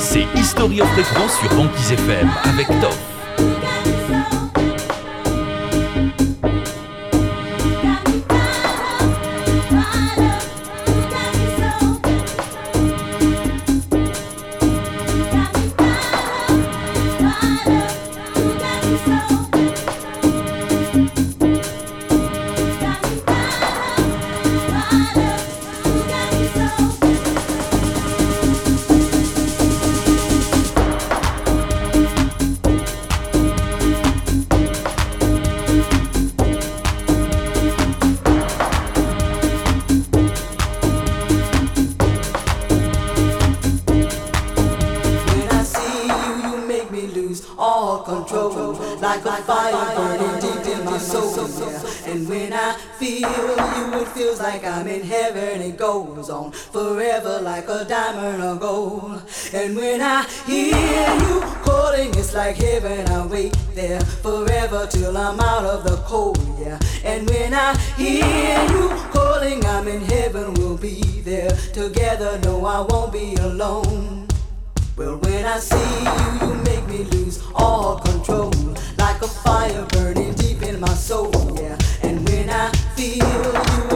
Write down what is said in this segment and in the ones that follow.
c'est History of Fréquence sur Banquise FM avec Top. feel you, it feels like I'm in heaven. It goes on forever like a diamond or gold. And when I hear you calling, it's like heaven. I wait there forever till I'm out of the cold. Yeah. And when I hear you calling, I'm in heaven. We'll be there together. No, I won't be alone. Well, when I see you, you make me lose all control, like a fire burning deep in my soul. Yeah feel you.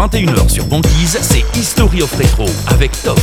21h sur Banquise, c'est History of Retro avec Top.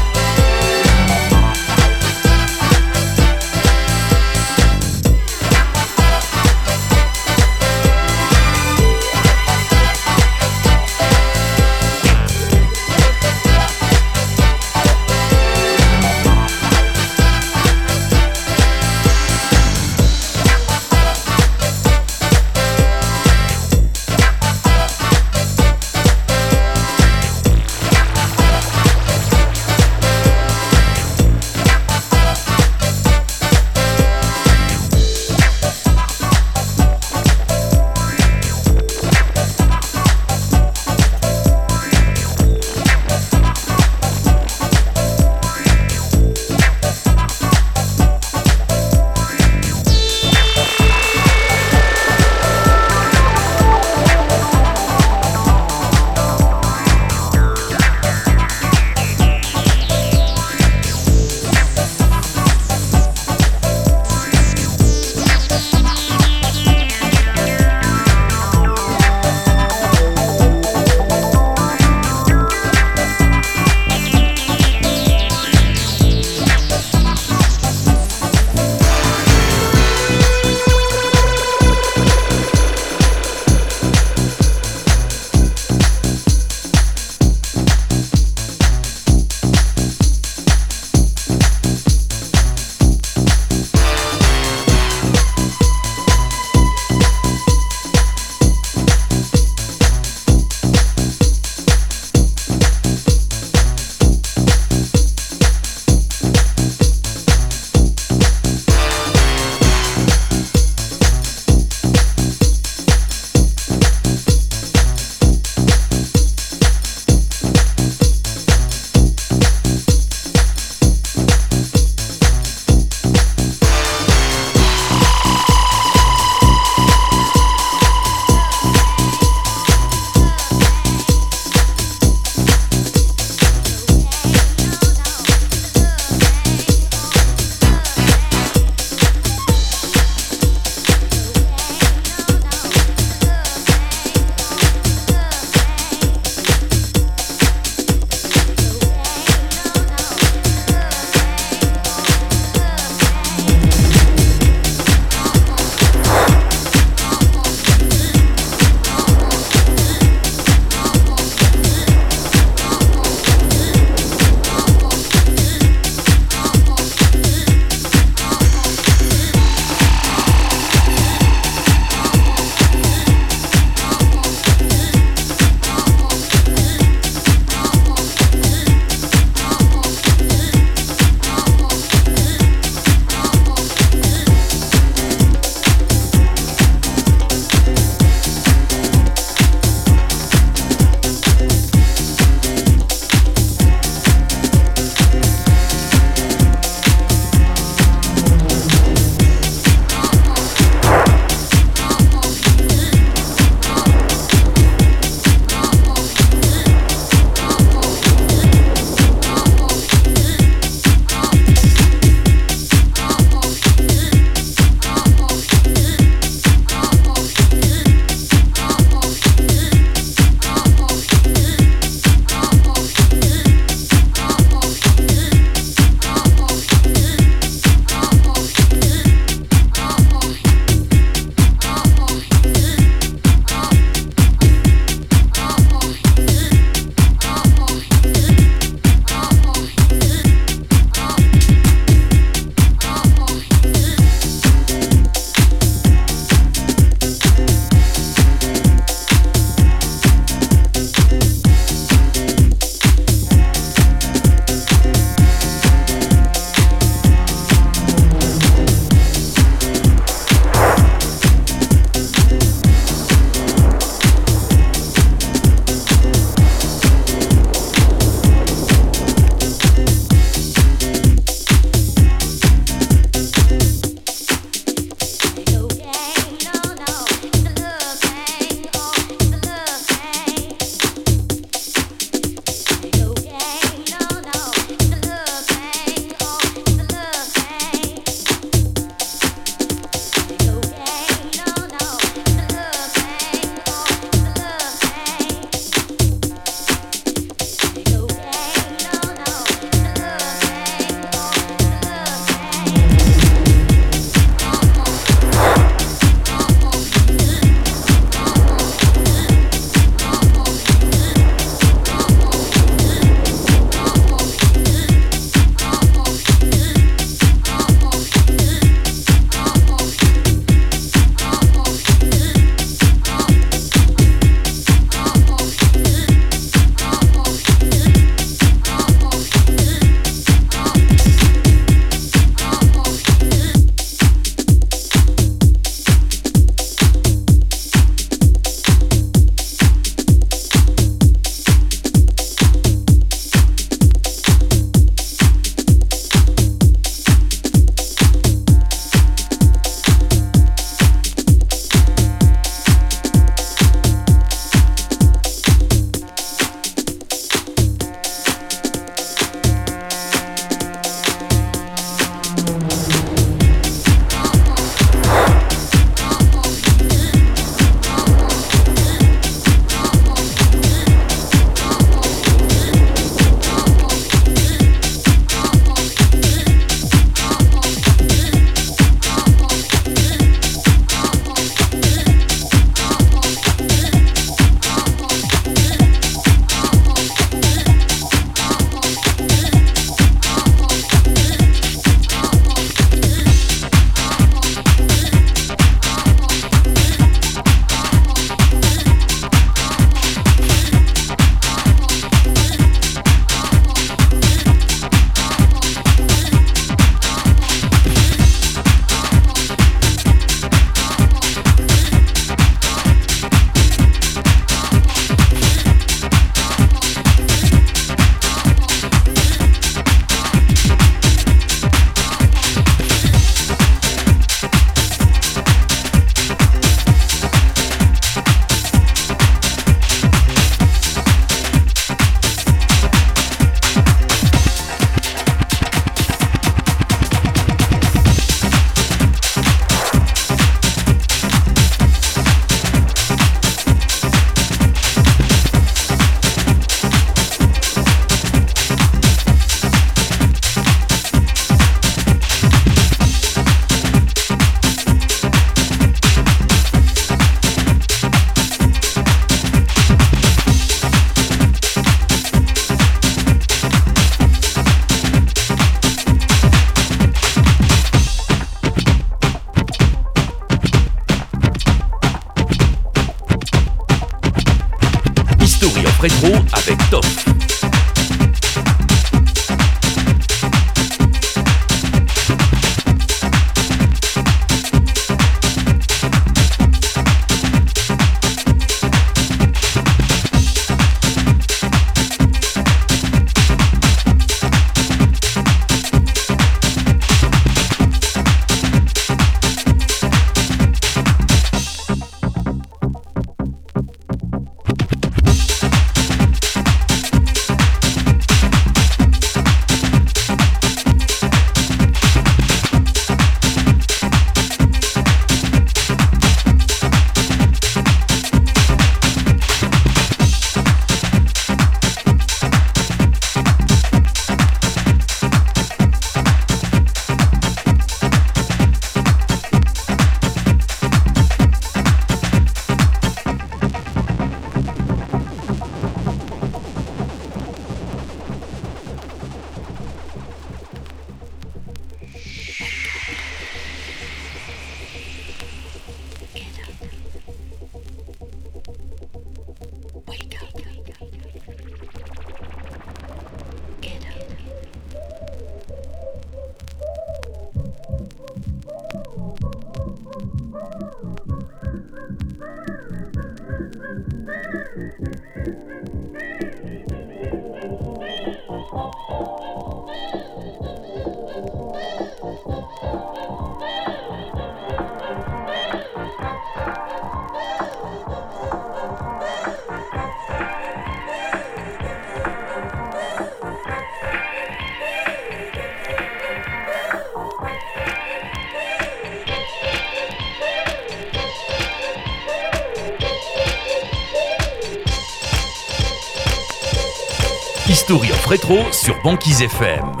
History of Retro sur Banquise FM.